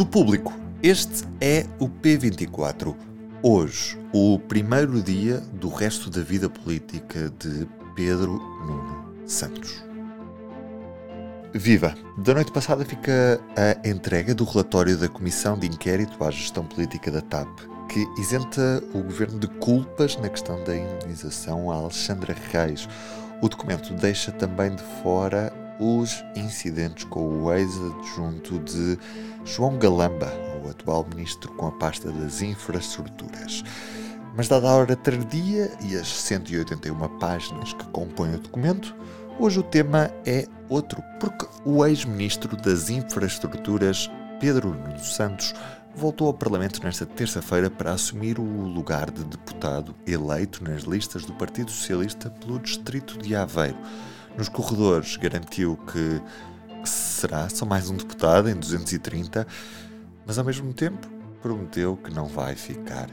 Do público, este é o P24. Hoje, o primeiro dia do resto da vida política de Pedro Nuno Santos. Viva! Da noite passada fica a entrega do relatório da Comissão de Inquérito à Gestão Política da TAP, que isenta o governo de culpas na questão da indenização a Alexandra Reis. O documento deixa também de fora os incidentes com o ex-adjunto de João Galamba, o atual ministro com a pasta das infraestruturas. Mas, dada a hora tardia e as 181 páginas que compõem o documento, hoje o tema é outro, porque o ex-ministro das Infraestruturas, Pedro Nuno Santos, voltou ao Parlamento nesta terça-feira para assumir o lugar de deputado eleito nas listas do Partido Socialista pelo Distrito de Aveiro nos corredores garantiu que, que será só mais um deputado em 230, mas ao mesmo tempo prometeu que não vai ficar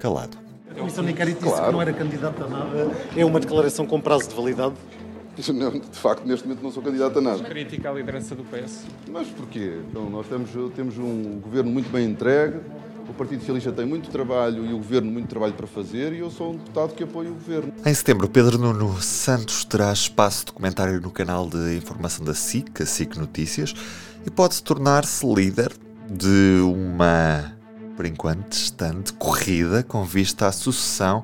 calado. A Comissão de Inquérito disse claro. que não era candidato a nada. É uma declaração com prazo de validade? Não, de facto, neste momento não sou candidato a nada. Crítica à liderança do PS. Mas porquê? Então, nós temos, temos um governo muito bem entregue, o Partido Socialista tem muito trabalho e o Governo muito trabalho para fazer e eu sou um deputado que apoia o Governo. Em setembro, Pedro Nuno Santos terá espaço de comentário no canal de informação da SIC, a SIC Notícias, e pode tornar-se líder de uma, por enquanto, distante corrida com vista à sucessão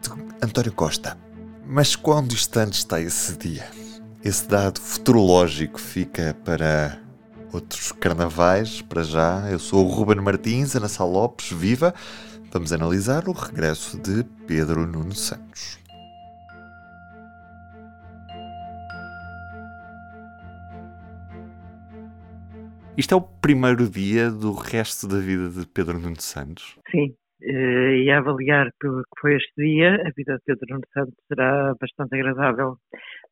de António Costa. Mas quão distante está esse dia? Esse dado futurológico fica para outros carnavais. Para já, eu sou o Ruben Martins, Ana Sá Lopes, viva! Vamos analisar o regresso de Pedro Nuno Santos. Isto é o primeiro dia do resto da vida de Pedro Nuno Santos? Sim, eh, e a avaliar pelo que foi este dia, a vida de Pedro Nuno Santos será bastante agradável,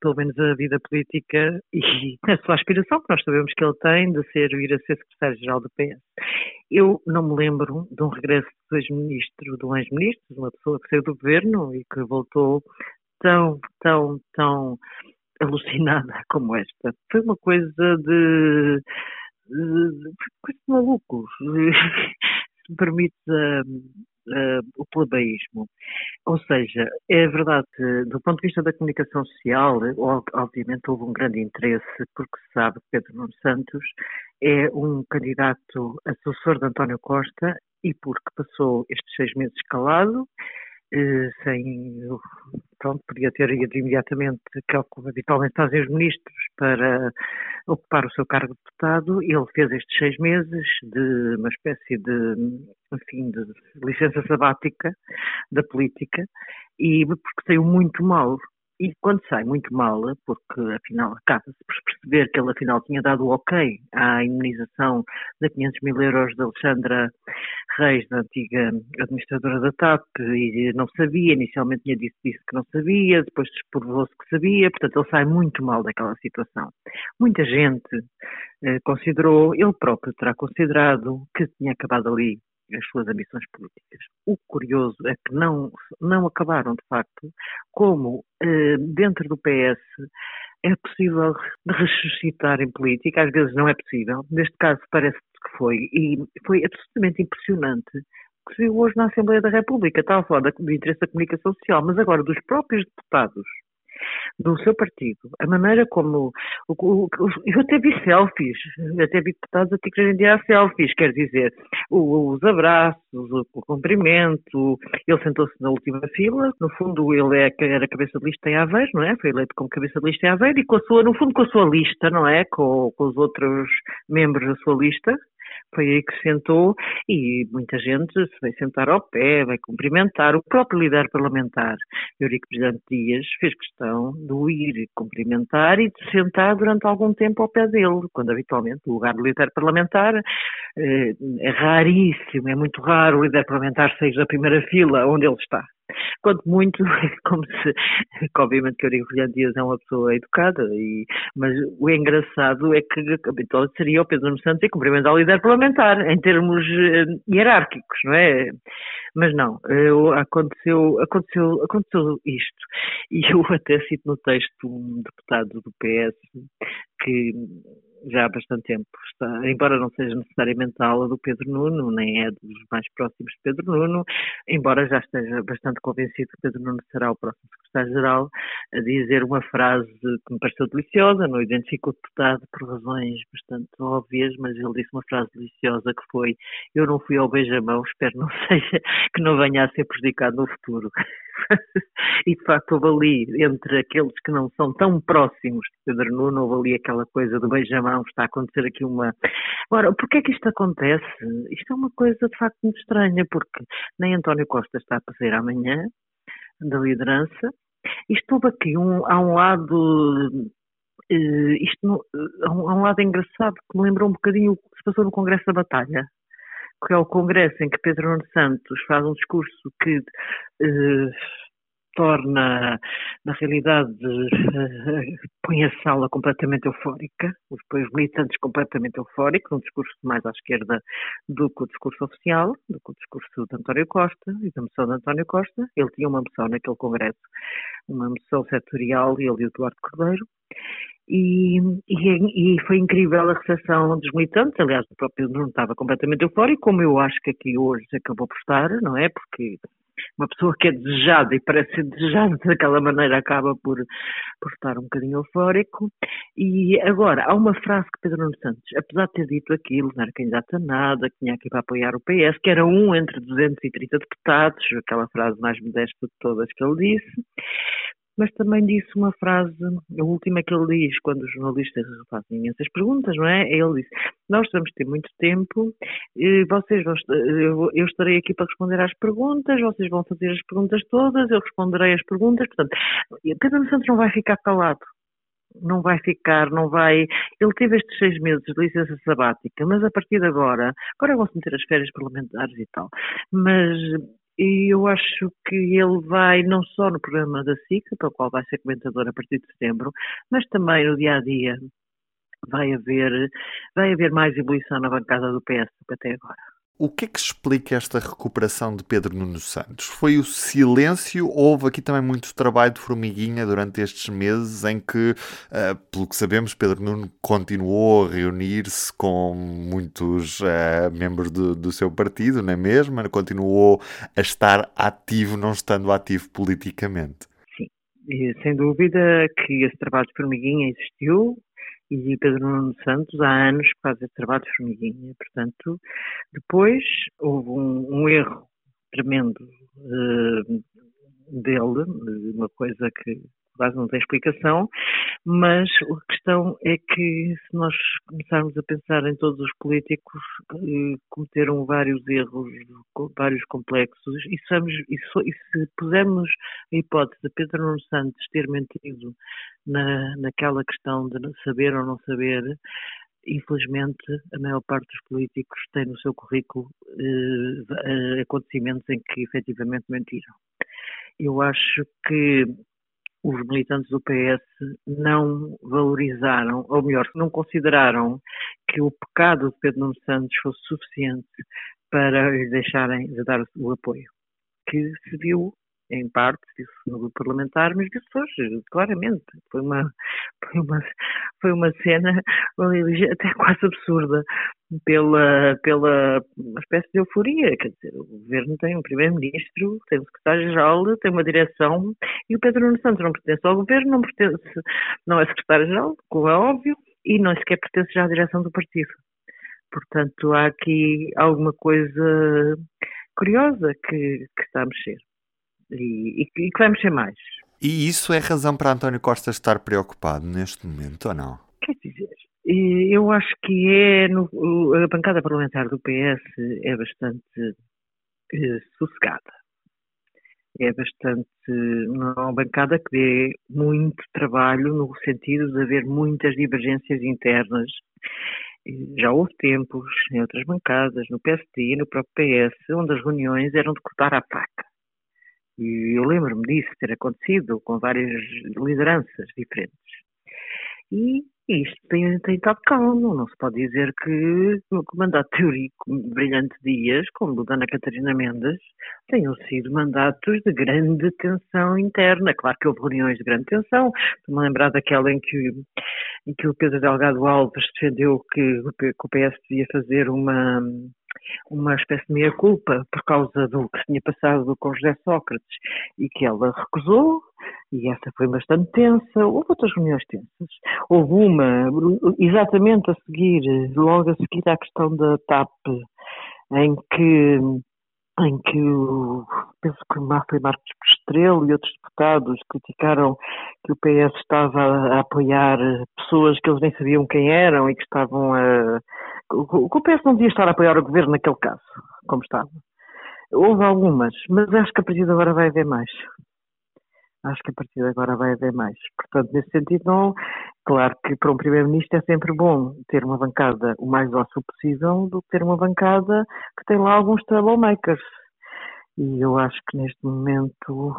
pelo menos a vida política e a sua aspiração, que nós sabemos que ele tem de ser, vir a ser secretário-geral do PS. Eu não me lembro de um regresso do ex-ministro, de um ex-ministro, de uma pessoa que saiu do governo e que voltou tão, tão, tão alucinada como esta. Foi uma coisa de, de coisa de malucos. me permite uh, uh, o plebeísmo. Ou seja, é verdade do ponto de vista da comunicação social, obviamente houve um grande interesse, porque se sabe que Pedro Nuno Santos é um candidato a sucessor de António Costa e porque passou estes seis meses calado, eh, sem pronto, podia ter ido imediatamente, que é o que habitualmente fazem os ministros, para ocupar o seu cargo de deputado. Ele fez estes seis meses de uma espécie de, enfim, de licença sabática da política e porque saiu muito mal e quando sai muito mal, porque afinal acaba-se por perceber que ele afinal tinha dado o ok à imunização de 500 mil euros de Alexandra Reis, da antiga administradora da TAP, e não sabia, inicialmente tinha dito, disse que não sabia, depois provou-se que sabia, portanto ele sai muito mal daquela situação. Muita gente eh, considerou, ele próprio terá considerado que tinha acabado ali as suas ambições políticas. O curioso é que não, não acabaram, de facto, como eh, dentro do PS é possível ressuscitar em política, às vezes não é possível, neste caso parece que foi, e foi absolutamente impressionante que se viu hoje na Assembleia da República, estava a falar do interesse da comunicação social, mas agora dos próprios deputados do seu partido, a maneira como. O, o, eu até vi selfies, até vi deputados aqui que hoje em selfies, quer dizer, os abraços, o, o cumprimento. Ele sentou-se na última fila, no fundo ele é, era cabeça de lista em Aveiro, não é? Foi eleito como cabeça de lista em Aveiro e com a sua, no fundo, com a sua lista, não é? Com, com os outros membros da sua lista, foi aí que sentou e muita gente se vai sentar ao pé, vai cumprimentar. O próprio líder parlamentar, Eurico Presidente Dias, fez questão de o ir cumprimentar e de sentar durante algum tempo ao pé dele, quando habitualmente o lugar do líder parlamentar eh, é raríssimo, é muito raro o líder parlamentar sair da primeira fila onde ele está. Quanto muito, como se, obviamente que Eurico Brilhante Dias é uma pessoa educada, e, mas o engraçado é que habitualmente seria o Pedro Santos e cumprimentar o líder parlamentar, em termos uh, hierárquicos, não é? Mas não, uh, aconteceu, aconteceu, aconteceu isto. E eu até cito no texto um deputado do PS que já há bastante tempo. Está, embora não seja necessariamente a aula do Pedro Nuno, nem é dos mais próximos de Pedro Nuno, embora já esteja bastante convencido que Pedro Nuno será o próximo secretário-geral, a dizer uma frase que me pareceu deliciosa, não identifico o deputado por razões bastante óbvias, mas ele disse uma frase deliciosa que foi eu não fui ao beijamão, espero não seja, que não venha a ser prejudicado no futuro. e de facto houve ali, entre aqueles que não são tão próximos de Pedro Nuno, houve ali aquela coisa do beijamão, está a acontecer aqui uma... Agora, porquê é que isto acontece? Isto é uma coisa de facto muito estranha, porque nem António Costa está a fazer amanhã, da liderança, isto houve aqui um, há um lado Uh, isto há um, um, lado engraçado que me lembrou um bocadinho o que se passou no Congresso da Batalha, que é o congresso em que Pedro Nuno Santos faz um discurso que uh, torna, na realidade, uh, põe a sala completamente eufórica, os, os militantes completamente eufóricos, um discurso mais à esquerda do que o discurso oficial, do que o discurso de António Costa e da moção de António Costa. Ele tinha uma moção naquele congresso, uma moção setorial, ele e o Eduardo Cordeiro, e, e, e, foi incrível a recepção dos militantes, aliás, o próprio não estava completamente eufórico, como eu acho que aqui hoje acabou por estar, não é? Porque uma pessoa que é desejada e parece ser desejada daquela maneira acaba por, por estar um bocadinho eufórico. E agora, há uma frase que Pedro Nuno Santos, apesar de ter dito aquilo, não era candidato a nada, que tinha aqui para apoiar o PS, que era um entre 230 deputados, aquela frase mais modesta de todas que ele disse, mas também disse uma frase, a última que ele diz, quando os jornalistas fazem imensas perguntas, não é? Ele disse: Nós vamos ter muito tempo, vocês vão, eu estarei aqui para responder às perguntas, vocês vão fazer as perguntas todas, eu responderei as perguntas. Portanto, Pedro Santos não vai ficar calado. Não vai ficar, não vai. Ele teve estes seis meses de licença sabática, mas a partir de agora, agora vão-se meter as férias parlamentares e tal, mas e eu acho que ele vai, não só no programa da SIC, para o qual vai ser comentador a partir de setembro, mas também no dia a dia vai haver, vai haver mais evolução na bancada do PS do que até agora. O que é que explica esta recuperação de Pedro Nuno Santos? Foi o silêncio? Houve aqui também muito trabalho de formiguinha durante estes meses em que, uh, pelo que sabemos, Pedro Nuno continuou a reunir-se com muitos uh, membros do, do, seu partido, não é mesmo? Continuou a estar ativo, não estando ativo politicamente. Sim, e, sem dúvida que esse trabalho de formiguinha existiu, e Pedro Nuno Santos há anos que faz esse trabalho de formiguinha. Portanto, depois houve um, um erro tremendo uh, dele, uma coisa que quase não tem explicação, mas a questão é que se nós começarmos a pensar em todos os políticos que cometeram vários erros, vários complexos, e, e, e se pusermos a hipótese de Pedro Nuno Santos ter mentido na, naquela questão de saber ou não saber, infelizmente, a maior parte dos políticos tem no seu currículo eh, acontecimentos em que efetivamente mentiram. Eu acho que os militantes do PS não valorizaram, ou melhor, não consideraram que o pecado de Pedro Nuno Santos fosse suficiente para lhe deixarem de dar o apoio, que se viu em parte, disse no grupo parlamentar, mas disse hoje, claramente. Foi uma, foi uma, foi uma cena até quase absurda pela, pela espécie de euforia. Quer dizer, o governo tem um primeiro-ministro, tem um secretário-geral, tem uma direção e o Pedro Nuno Santos não pertence ao governo, não pertence, não é secretário-geral, como é óbvio, e não sequer pertence já à direção do partido. Portanto, há aqui alguma coisa curiosa que, que está a mexer e, e, e que vai mexer mais. E isso é razão para António Costa estar preocupado neste momento ou não? Quer dizer, eu acho que é no, a bancada parlamentar do PS é bastante eh, sossegada. É bastante. Não é uma bancada que dê muito trabalho no sentido de haver muitas divergências internas. Já houve tempos em outras bancadas, no PSD e no próprio PS, onde as reuniões eram de cortar a faca. E eu lembro-me disso ter acontecido com várias lideranças diferentes. E isto tem, tem estado calmo, não se pode dizer que o mandato teórico Brilhante Dias, como o da Ana Catarina Mendes, tenham sido mandatos de grande tensão interna. Claro que houve reuniões de grande tensão, estou-me a lembrar daquela em que, em que o Pedro Delgado Alves defendeu que, que o PS devia fazer uma uma espécie de meia-culpa por causa do que tinha passado com José Sócrates e que ela recusou, e essa foi bastante tensa. Houve outras reuniões tensas. Houve uma, exatamente a seguir, logo a seguir à questão da TAP, em que em que o, penso que foi Marcos Estrela e outros deputados criticaram que o PS estava a apoiar pessoas que eles nem sabiam quem eram e que estavam a que o PS não devia estar a apoiar o governo naquele caso, como estava. Houve algumas, mas acho que a partir de agora vai haver mais. Acho que a partir de agora vai haver mais. Portanto, nesse sentido, não. Claro que para um Primeiro-Ministro é sempre bom ter uma bancada o mais ósseo possível do que ter uma bancada que tem lá alguns troublemakers. E eu acho que neste momento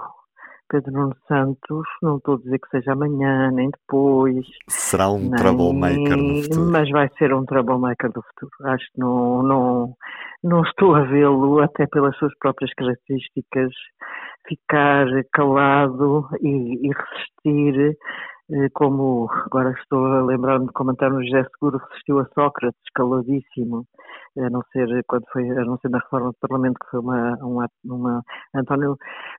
Pedro Nuno Santos, não estou a dizer que seja amanhã, nem depois. Será um nem, troublemaker do futuro. Mas vai ser um troublemaker do futuro. Acho que não, não, não estou a vê-lo, até pelas suas próprias características, ficar calado e, e resistir como agora estou a lembrar-me de comentar no José Seguro resistiu a Sócrates, caladíssimo, a não ser quando foi, a não ser na reforma do Parlamento, que foi uma, uma, uma António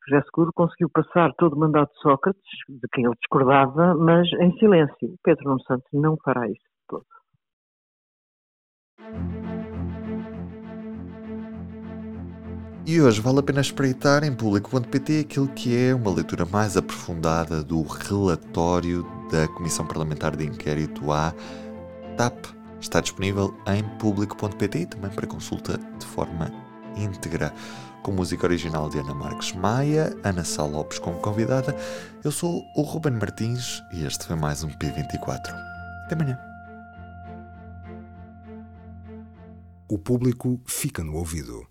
José Seguro conseguiu passar todo o mandato de Sócrates, de quem ele discordava, mas em silêncio. Pedro Nuno Santos não fará isso todo. E hoje vale a pena espreitar em público.pt aquilo que é uma leitura mais aprofundada do relatório da Comissão Parlamentar de Inquérito à TAP. Está disponível em público.pt e também para consulta de forma íntegra. Com música original de Ana Marques Maia, Ana Sá Lopes como convidada. Eu sou o Ruben Martins e este foi mais um P24. Até amanhã. O público fica no ouvido.